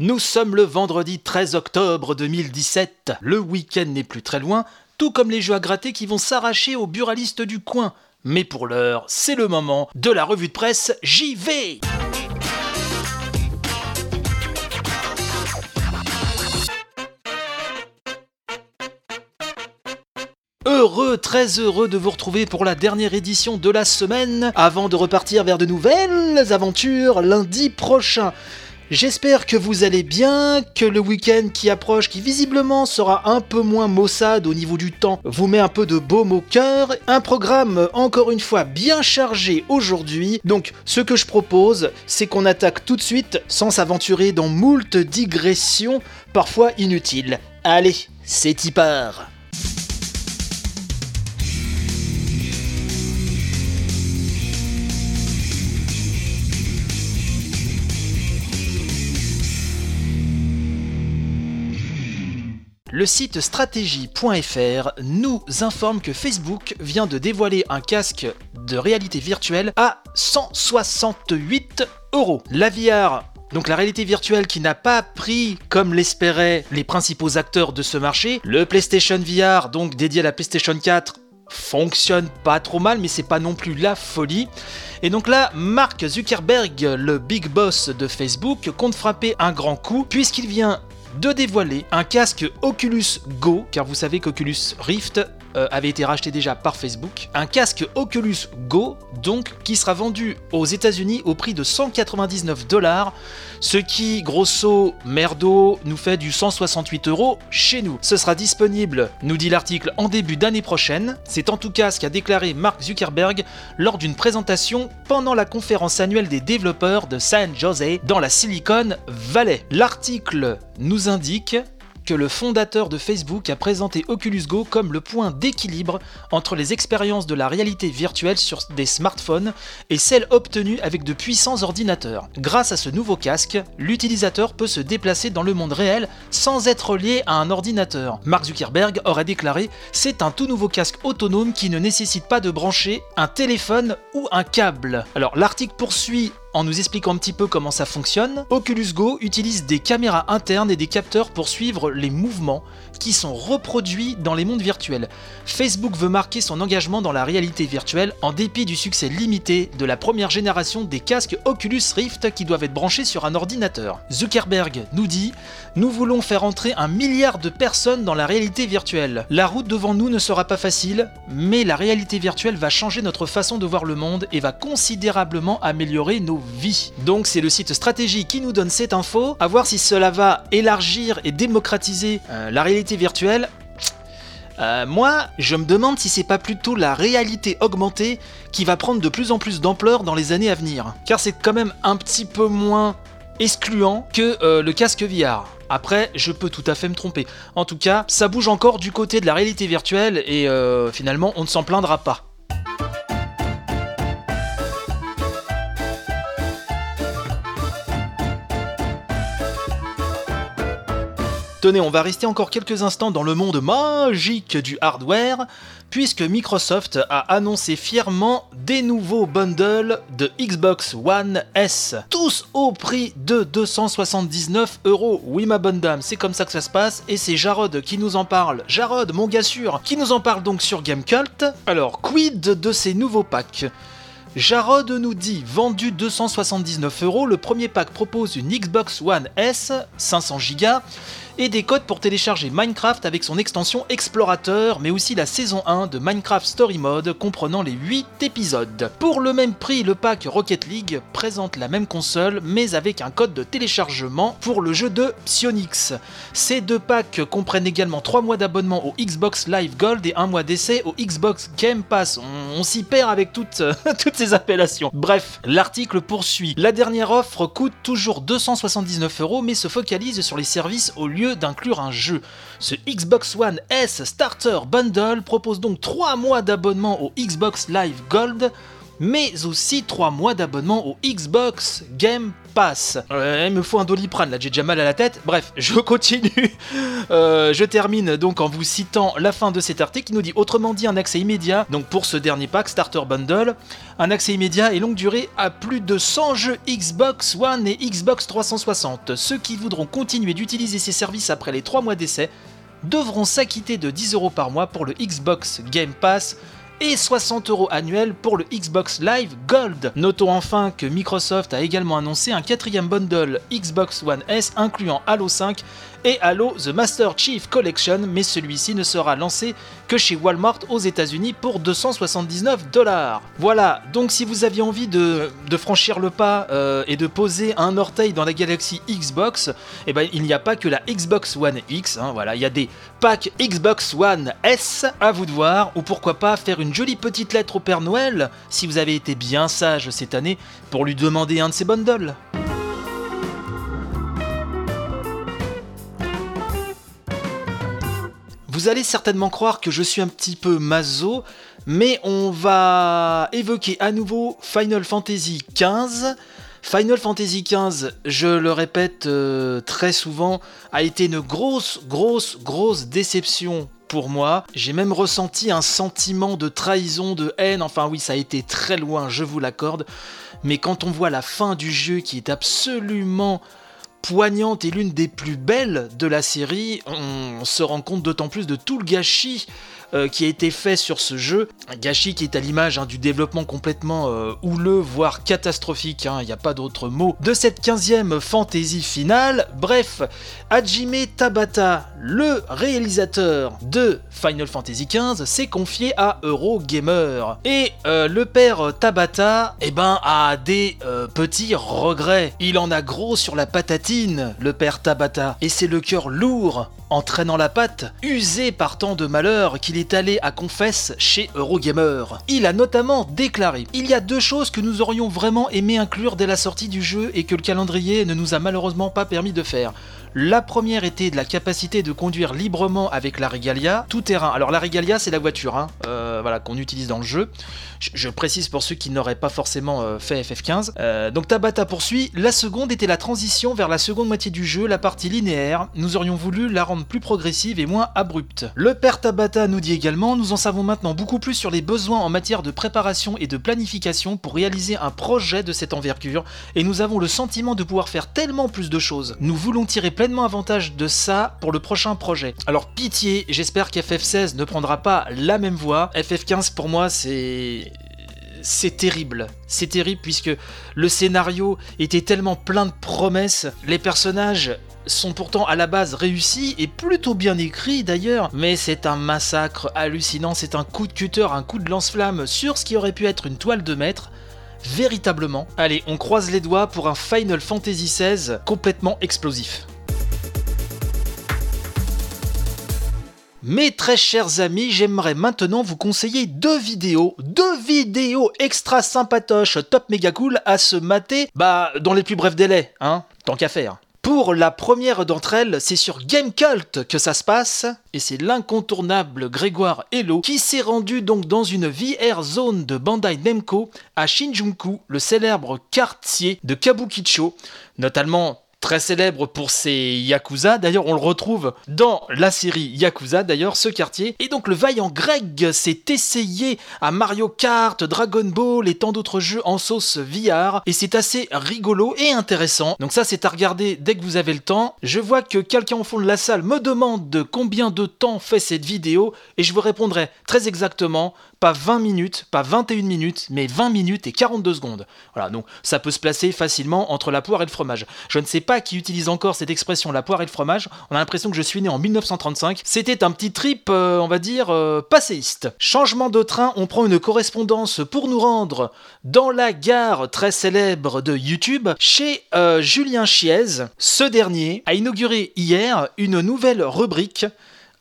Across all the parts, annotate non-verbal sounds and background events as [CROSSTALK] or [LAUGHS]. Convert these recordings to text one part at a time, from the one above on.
Nous sommes le vendredi 13 octobre 2017. Le week-end n'est plus très loin, tout comme les jeux à gratter qui vont s'arracher aux buralistes du coin. Mais pour l'heure, c'est le moment de la revue de presse J'y vais Heureux, très heureux de vous retrouver pour la dernière édition de la semaine, avant de repartir vers de nouvelles aventures lundi prochain. J'espère que vous allez bien, que le week-end qui approche, qui visiblement sera un peu moins maussade au niveau du temps, vous met un peu de baume au cœur. Un programme encore une fois bien chargé aujourd'hui. Donc ce que je propose, c'est qu'on attaque tout de suite sans s'aventurer dans moult digressions, parfois inutiles. Allez, c'est y part Le site stratégie.fr nous informe que Facebook vient de dévoiler un casque de réalité virtuelle à 168 euros. La VR donc la réalité virtuelle qui n'a pas pris, comme l'espéraient les principaux acteurs de ce marché, le PlayStation VR, donc dédié à la PlayStation 4, fonctionne pas trop mal, mais c'est pas non plus la folie. Et donc là, Mark Zuckerberg, le big boss de Facebook, compte frapper un grand coup, puisqu'il vient de dévoiler un casque Oculus Go, car vous savez qu'Oculus Rift euh, avait été racheté déjà par Facebook. Un casque Oculus Go, donc, qui sera vendu aux États-Unis au prix de 199 dollars, ce qui, grosso merdo, nous fait du 168 euros chez nous. Ce sera disponible, nous dit l'article, en début d'année prochaine. C'est en tout cas ce qu'a déclaré Mark Zuckerberg lors d'une présentation pendant la conférence annuelle des développeurs de San Jose dans la Silicon Valley. L'article nous indique que le fondateur de Facebook a présenté Oculus Go comme le point d'équilibre entre les expériences de la réalité virtuelle sur des smartphones et celles obtenues avec de puissants ordinateurs. Grâce à ce nouveau casque, l'utilisateur peut se déplacer dans le monde réel sans être lié à un ordinateur. Mark Zuckerberg aurait déclaré C'est un tout nouveau casque autonome qui ne nécessite pas de brancher un téléphone ou un câble. Alors l'article poursuit en nous expliquant un petit peu comment ça fonctionne, Oculus Go utilise des caméras internes et des capteurs pour suivre les mouvements qui sont reproduits dans les mondes virtuels. Facebook veut marquer son engagement dans la réalité virtuelle en dépit du succès limité de la première génération des casques Oculus Rift qui doivent être branchés sur un ordinateur. Zuckerberg nous dit Nous voulons faire entrer un milliard de personnes dans la réalité virtuelle. La route devant nous ne sera pas facile, mais la réalité virtuelle va changer notre façon de voir le monde et va considérablement améliorer nos vie. Donc c'est le site Stratégie qui nous donne cette info. À voir si cela va élargir et démocratiser euh, la réalité virtuelle. Euh, moi, je me demande si c'est pas plutôt la réalité augmentée qui va prendre de plus en plus d'ampleur dans les années à venir. Car c'est quand même un petit peu moins excluant que euh, le casque VR. Après, je peux tout à fait me tromper. En tout cas, ça bouge encore du côté de la réalité virtuelle et finalement, on ne s'en plaindra pas. Tenez, on va rester encore quelques instants dans le monde magique du hardware, puisque Microsoft a annoncé fièrement des nouveaux bundles de Xbox One S, tous au prix de 279 euros. Oui, ma bonne dame, c'est comme ça que ça se passe, et c'est Jarod qui nous en parle. Jarod, mon gars sûr, qui nous en parle donc sur Gamecult. Alors, quid de ces nouveaux packs? Jarod nous dit vendu 279 euros, le premier pack propose une Xbox One S 500 Go et des codes pour télécharger Minecraft avec son extension Explorateur, mais aussi la saison 1 de Minecraft Story Mode comprenant les 8 épisodes. Pour le même prix, le pack Rocket League présente la même console, mais avec un code de téléchargement pour le jeu de Psyonix. Ces deux packs comprennent également 3 mois d'abonnement au Xbox Live Gold et 1 mois d'essai au Xbox Game Pass. On, s'y perd avec toutes, [LAUGHS] toutes ces appellations. Bref, l'article poursuit. La dernière offre coûte toujours 279 euros, mais se focalise sur les services au lieu d'inclure un jeu. Ce Xbox One S Starter Bundle propose donc 3 mois d'abonnement au Xbox Live Gold mais aussi 3 mois d'abonnement au Xbox Game Pass. Euh, il me faut un doliprane, là j'ai déjà mal à la tête. Bref, [LAUGHS] je continue. Euh, je termine donc en vous citant la fin de cet article qui nous dit autrement dit un accès immédiat, donc pour ce dernier pack Starter Bundle, un accès immédiat et longue durée à plus de 100 jeux Xbox One et Xbox 360. Ceux qui voudront continuer d'utiliser ces services après les 3 mois d'essai devront s'acquitter de 10 euros par mois pour le Xbox Game Pass et 60 euros annuels pour le Xbox Live Gold. Notons enfin que Microsoft a également annoncé un quatrième bundle Xbox One S incluant Halo 5 et Halo The Master Chief Collection, mais celui-ci ne sera lancé que chez Walmart aux États-Unis pour 279 dollars. Voilà, donc si vous aviez envie de, franchir le pas euh, et de poser un orteil dans la galaxie Xbox, eh ben, il n'y a pas que la Xbox One X, hein, voilà, il y a des packs Xbox One S à vous de voir, ou pourquoi pas faire une jolie petite lettre au Père Noël si vous avez été bien sage cette année pour lui demander un de ses bundles. Allez certainement croire que je suis un petit peu maso, mais on va évoquer à nouveau Final Fantasy XV. Final Fantasy XV, je le répète euh, très souvent, a été une grosse, grosse, grosse déception pour moi. J'ai même ressenti un sentiment de trahison, de haine. Enfin oui, ça a été très loin, je vous l'accorde. Mais quand on voit la fin du jeu qui est absolument poignante et l'une des plus belles de la série, on se rend compte d'autant plus de tout le gâchis euh, qui a été fait sur ce jeu. Un gâchis qui est à l'image hein, du développement complètement euh, houleux, voire catastrophique, hein, il n'y a pas d'autre mot, de cette 15e fantasy finale. Bref, Hajime Tabata, le réalisateur de Final Fantasy XV, s'est confié à Eurogamer. Et euh, le père Tabata, eh ben, a des petits regrets. Il en a gros sur la patatine, le père Tabata. Et c'est le cœur lourd entraînant la patte, usé par tant de malheur qu'il est allé à confesse chez Eurogamer. Il a notamment déclaré Il y a deux choses que nous aurions vraiment aimé inclure dès la sortie du jeu et que le calendrier ne nous a malheureusement pas permis de faire. La première était de la capacité de conduire librement avec la Regalia, tout terrain. Alors la Regalia, c'est la voiture hein, euh, voilà, qu'on utilise dans le jeu. Je, précise pour ceux qui n'auraient pas forcément euh, fait FF15. Euh, donc Tabata poursuit. La seconde était la transition vers la seconde moitié du jeu, la partie linéaire. Nous aurions voulu la rendre plus progressive et moins abrupte. Le père Tabata nous dit également Nous en savons maintenant beaucoup plus sur les besoins en matière de préparation et de planification pour réaliser un projet de cette envergure, et nous avons le sentiment de pouvoir faire tellement plus de choses. Nous voulons tirer avantage de ça pour le prochain projet. Alors pitié, j'espère qu'FF16 ne prendra pas la même voie. FF15 pour moi c'est c'est terrible. C'est terrible puisque le scénario était tellement plein de promesses, les personnages sont pourtant à la base réussis et plutôt bien écrits d'ailleurs, mais c'est un massacre hallucinant, c'est un coup de cutter, un coup de lance-flamme sur ce qui aurait pu être une toile de maître. Véritablement. Allez, on croise les doigts pour un Final Fantasy XVI complètement explosif. Mes très chers amis, j'aimerais maintenant vous conseiller deux vidéos, deux vidéos extra sympatoches, top méga cool à se mater, bah dans les plus brefs délais, hein, tant qu'à faire. Pour la première d'entre elles, c'est sur Gamecult que ça se passe, et c'est l'incontournable Grégoire Hello qui s'est rendu donc dans une VR zone de Bandai Namco à Shinjuku, le célèbre quartier de Kabukicho, notamment très célèbre pour ses Yakuza. D'ailleurs, on le retrouve dans la série Yakuza, d'ailleurs, ce quartier. Et donc, le vaillant Greg s'est essayé à Mario Kart, Dragon Ball et tant d'autres jeux en sauce VR. Et c'est assez rigolo et intéressant. Donc, ça, c'est à regarder dès que vous avez le temps. Je vois que quelqu'un au fond de la salle me demande de combien de temps fait cette vidéo. Et je vous répondrai très exactement pas 20 minutes, pas 21 minutes, mais 20 minutes et 42 secondes. Voilà, donc ça peut se placer facilement entre la poire et le fromage. Je ne sais pas qui utilise encore cette expression la poire et le fromage. On a l'impression que je suis né en 1935. C'était un petit trip, euh, on va dire, euh, passéiste. Changement de train, on prend une correspondance pour nous rendre dans la gare très célèbre de YouTube chez euh, Julien Chiez. Ce dernier a inauguré hier une nouvelle rubrique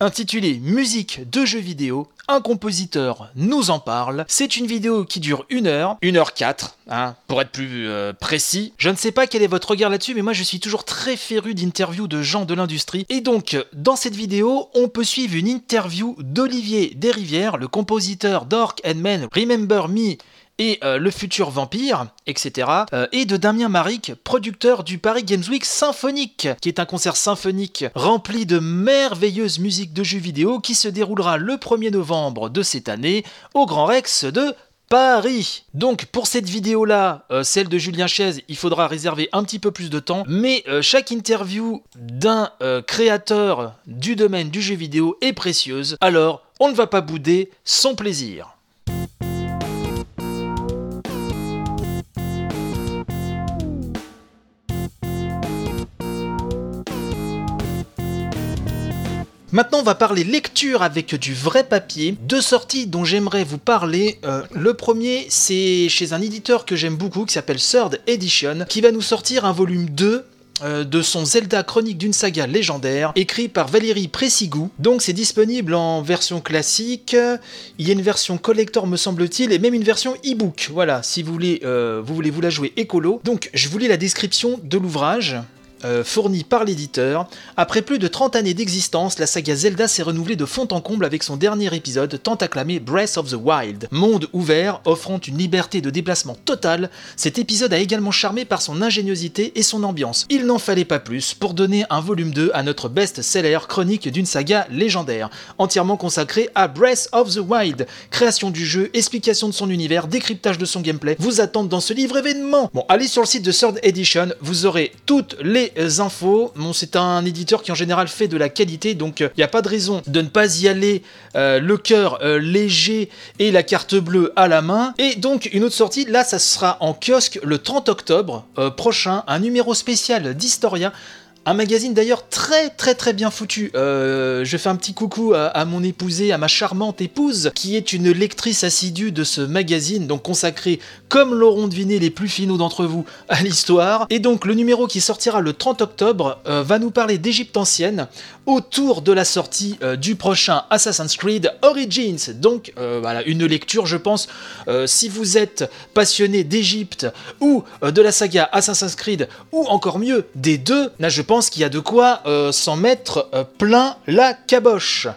intitulée Musique de jeux vidéo un compositeur nous en parle. C'est une vidéo qui dure 1 heure, 1 heure 4, hein, pour être plus euh, précis. Je ne sais pas quel est votre regard là-dessus, mais moi je suis toujours très féru d'interviews de gens de l'industrie. Et donc, dans cette vidéo, on peut suivre une interview d'Olivier Desrivières, le compositeur d'Orc and Men Remember Me et euh, le futur vampire, etc. euh, et de Damien Maric, producteur du Paris Games Week Symphonique, qui est un concert symphonique rempli de merveilleuses musiques de jeux vidéo qui se déroulera le 1er novembre de cette année au Grand Rex de Paris. Donc pour cette vidéo là, celle de Julien Chaise, il faudra réserver un petit peu plus de temps, mais euh, chaque interview d'un euh, créateur du domaine du jeu vidéo est précieuse, alors on ne va pas bouder son plaisir. Maintenant, on va parler lecture avec du vrai papier. Deux sorties dont j'aimerais vous parler. Euh, le premier, c'est chez un éditeur que j'aime beaucoup qui s'appelle Third Edition, qui va nous sortir un volume 2 euh, de son Zelda Chronique d'une saga légendaire, écrit par Valérie Pressigou. Donc c'est disponible en version classique, il y a une version collector me semble-t-il, et même une version e-book. Voilà, si vous voulez, euh, vous voulez vous la jouer écolo. Donc je vous lis la description de l'ouvrage. Euh, fourni par l'éditeur. Après plus de 30 années d'existence, la saga Zelda s'est renouvelée de fond en comble avec son dernier épisode tant acclamé Breath of the Wild. Monde ouvert, offrant une liberté de déplacement totale, cet épisode a également charmé par son ingéniosité et son ambiance. Il n'en fallait pas plus pour donner un volume 2 à notre best-seller chronique d'une saga légendaire, entièrement consacrée à Breath of the Wild. Création du jeu, explication de son univers, décryptage de son gameplay, vous attendent dans ce livre événement. Bon, allez sur le site de Third Edition, vous aurez toutes les infos. Bon, c'est un éditeur qui en général fait de la qualité, donc il n'y a pas de raison de ne pas y aller euh, le cœur euh, léger et la carte bleue à la main. Et donc une autre sortie, là ça sera en kiosque le 30 octobre euh, prochain, un numéro spécial d'Historia. Un magazine d'ailleurs très très très bien foutu. Euh, je fais un petit coucou à, mon épousée, à ma charmante épouse, qui est une lectrice assidue de ce magazine, donc consacré, comme l'auront deviné les plus finaux d'entre vous, à l'histoire. Et donc le numéro qui sortira le 30 octobre euh, va nous parler d'Égypte ancienne autour de la sortie euh, du prochain Assassin's Creed Origins. Donc voilà, une lecture, je pense, si vous êtes passionné d'Égypte ou de la saga Assassin's Creed, ou encore mieux, des deux, là je pense qu'il y a de quoi euh, s'en mettre euh, plein la caboche.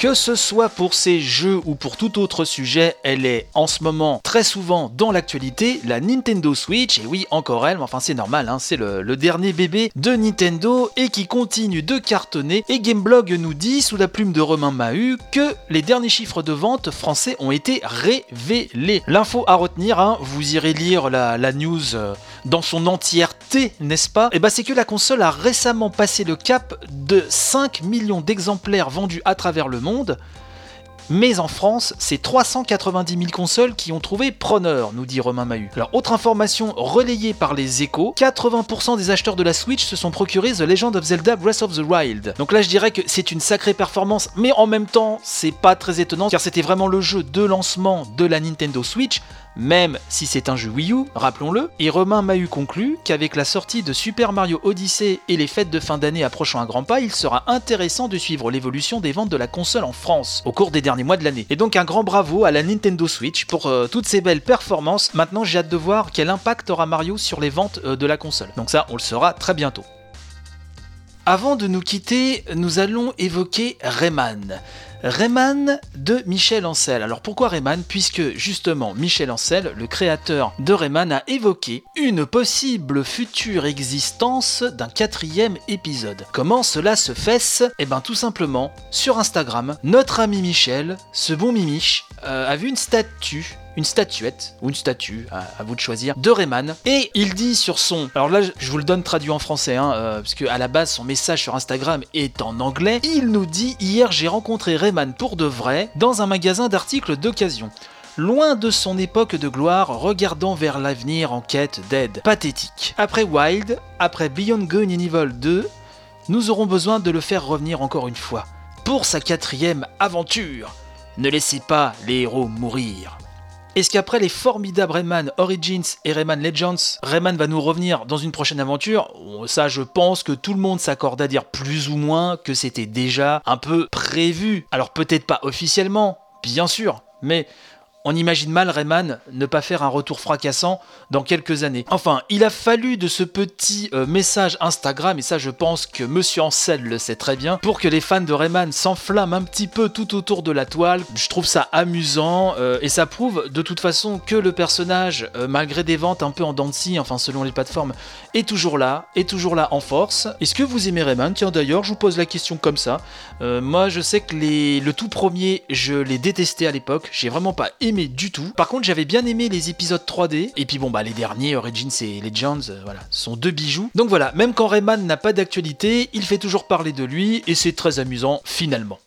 Que ce soit pour ces jeux ou pour tout autre sujet, elle est en ce moment très souvent dans l'actualité, la Nintendo Switch, et oui, encore elle, mais enfin c'est normal, hein, c'est le, dernier bébé de Nintendo et qui continue de cartonner. Et Gameblog nous dit, sous la plume de Romain Mahut, que les derniers chiffres de vente français ont été révélés. L'info à retenir, hein, vous irez lire la, news euh, dans son entièreté, n'est-ce pas? Et bah c'est que la console a récemment passé le cap de 5 millions d'exemplaires vendus à travers le monde. Mais en France, c'est 390 000 consoles qui ont trouvé preneur, nous dit Romain Mahut. Alors, autre information relayée par les échos, 80% des acheteurs de la Switch se sont procurés The Legend of Zelda Breath of the Wild. Donc là, je dirais que c'est une sacrée performance, mais en même temps, c'est pas très étonnant, car c'était vraiment le jeu de lancement de la Nintendo Switch, même si c'est un jeu Wii U, rappelons-le. Et Romain Mahut conclut qu'avec la sortie de Super Mario Odyssey et les fêtes de fin d'année approchant à grands pas, il sera intéressant de suivre l'évolution des ventes de la console en France au cours des derniers mois de l'année. Et donc un grand bravo à la Nintendo Switch pour euh, toutes ces belles performances. Maintenant, j'ai hâte de voir quel impact aura Mario sur les ventes euh, de la console. Donc ça, on le saura très bientôt. Avant de nous quitter, nous allons évoquer Rayman. Rayman de Michel Ancel. Alors pourquoi Rayman? Puisque justement Michel Ancel, le créateur de Rayman, a évoqué une possible future existence d'un quatrième épisode. Comment cela se fait Eh bien tout simplement, sur Instagram, notre ami Michel, ce bon Mimiche, euh, a vu une statue une statuette, ou une statue, à, à vous de choisir, de Rayman. Et il dit sur son... Alors là, je vous le donne traduit en français, hein, euh, parce qu'à la base, son message sur Instagram est en anglais. Il nous dit, hier j'ai rencontré Rayman pour de vrai, dans un magasin d'articles d'occasion. Loin de son époque de gloire, regardant vers l'avenir en quête d'aide. Pathétique. Après Wild, après Beyond Good and Evil 2, nous aurons besoin de le faire revenir encore une fois. Pour sa quatrième aventure. Ne laissez pas les héros mourir. Est-ce qu'après les formidables Rayman Origins et Rayman Legends, Rayman va nous revenir dans une prochaine aventure? Ça, je pense que tout le monde s'accorde à dire plus ou moins que c'était déjà un peu prévu. Alors peut-être pas officiellement, bien sûr, mais on imagine mal Rayman ne pas faire un retour fracassant dans quelques années. Enfin, il a fallu de ce petit euh, message Instagram, et ça je pense que Monsieur Ansel le sait très bien, pour que les fans de Rayman s'enflamment un petit peu tout autour de la toile. Je trouve ça amusant, euh, et ça prouve de toute façon que le personnage, euh, malgré des ventes un peu en dents enfin selon les plateformes, est toujours là, est toujours là en force. Est-ce que vous aimez Rayman? Tiens d'ailleurs, je vous pose la question comme ça. moi je sais que le tout premier, je l'ai détesté à l'époque, j'ai vraiment pas aimé du tout. Par contre, j'avais bien aimé les épisodes 3D. Et puis bon, bah les derniers, Origins et Legends, euh, voilà, sont deux bijoux. Donc voilà, même quand Rayman n'a pas d'actualité, il fait toujours parler de lui et c'est très amusant finalement.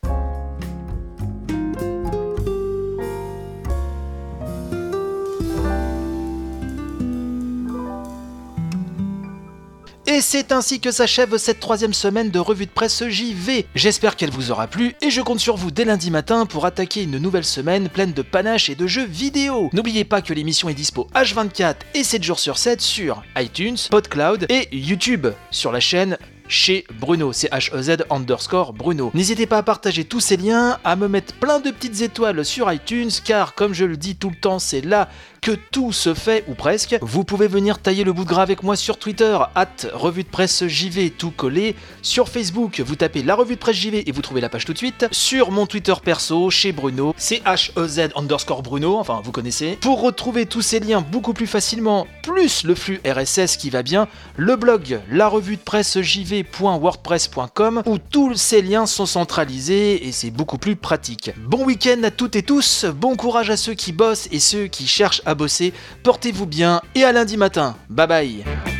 Et c'est ainsi que s'achève cette troisième semaine de revue de presse JV. J'espère qu'elle vous aura plu et je compte sur vous dès lundi matin pour attaquer une nouvelle semaine pleine de panache et de jeux vidéo. N'oubliez pas que l'émission est dispo H24 et 7 jours sur 7 sur iTunes, PodCloud et YouTube sur la chaîne chez Bruno, c'est H-E-Z underscore Bruno. N'hésitez pas à partager tous ces liens, à me mettre plein de petites étoiles sur iTunes, car comme je le dis tout le temps, c'est là que tout se fait, ou presque. Vous pouvez venir tailler le bout de gras avec moi sur Twitter, at revue de presse JV, tout collé. Sur Facebook, vous tapez la revue de presse JV et vous trouvez la page tout de suite. Sur mon Twitter perso, chez Bruno, c'est H-E-Z underscore Bruno, enfin vous connaissez. Pour retrouver tous ces liens beaucoup plus facilement, plus le flux RSS qui va bien, le blog la revue de presse JV.wordpress.com où tous ces liens sont centralisés et c'est beaucoup plus pratique. Bon week-end à toutes et tous, bon courage à ceux qui bossent et ceux qui cherchent bosser. Portez-vous bien et à lundi matin. Bye bye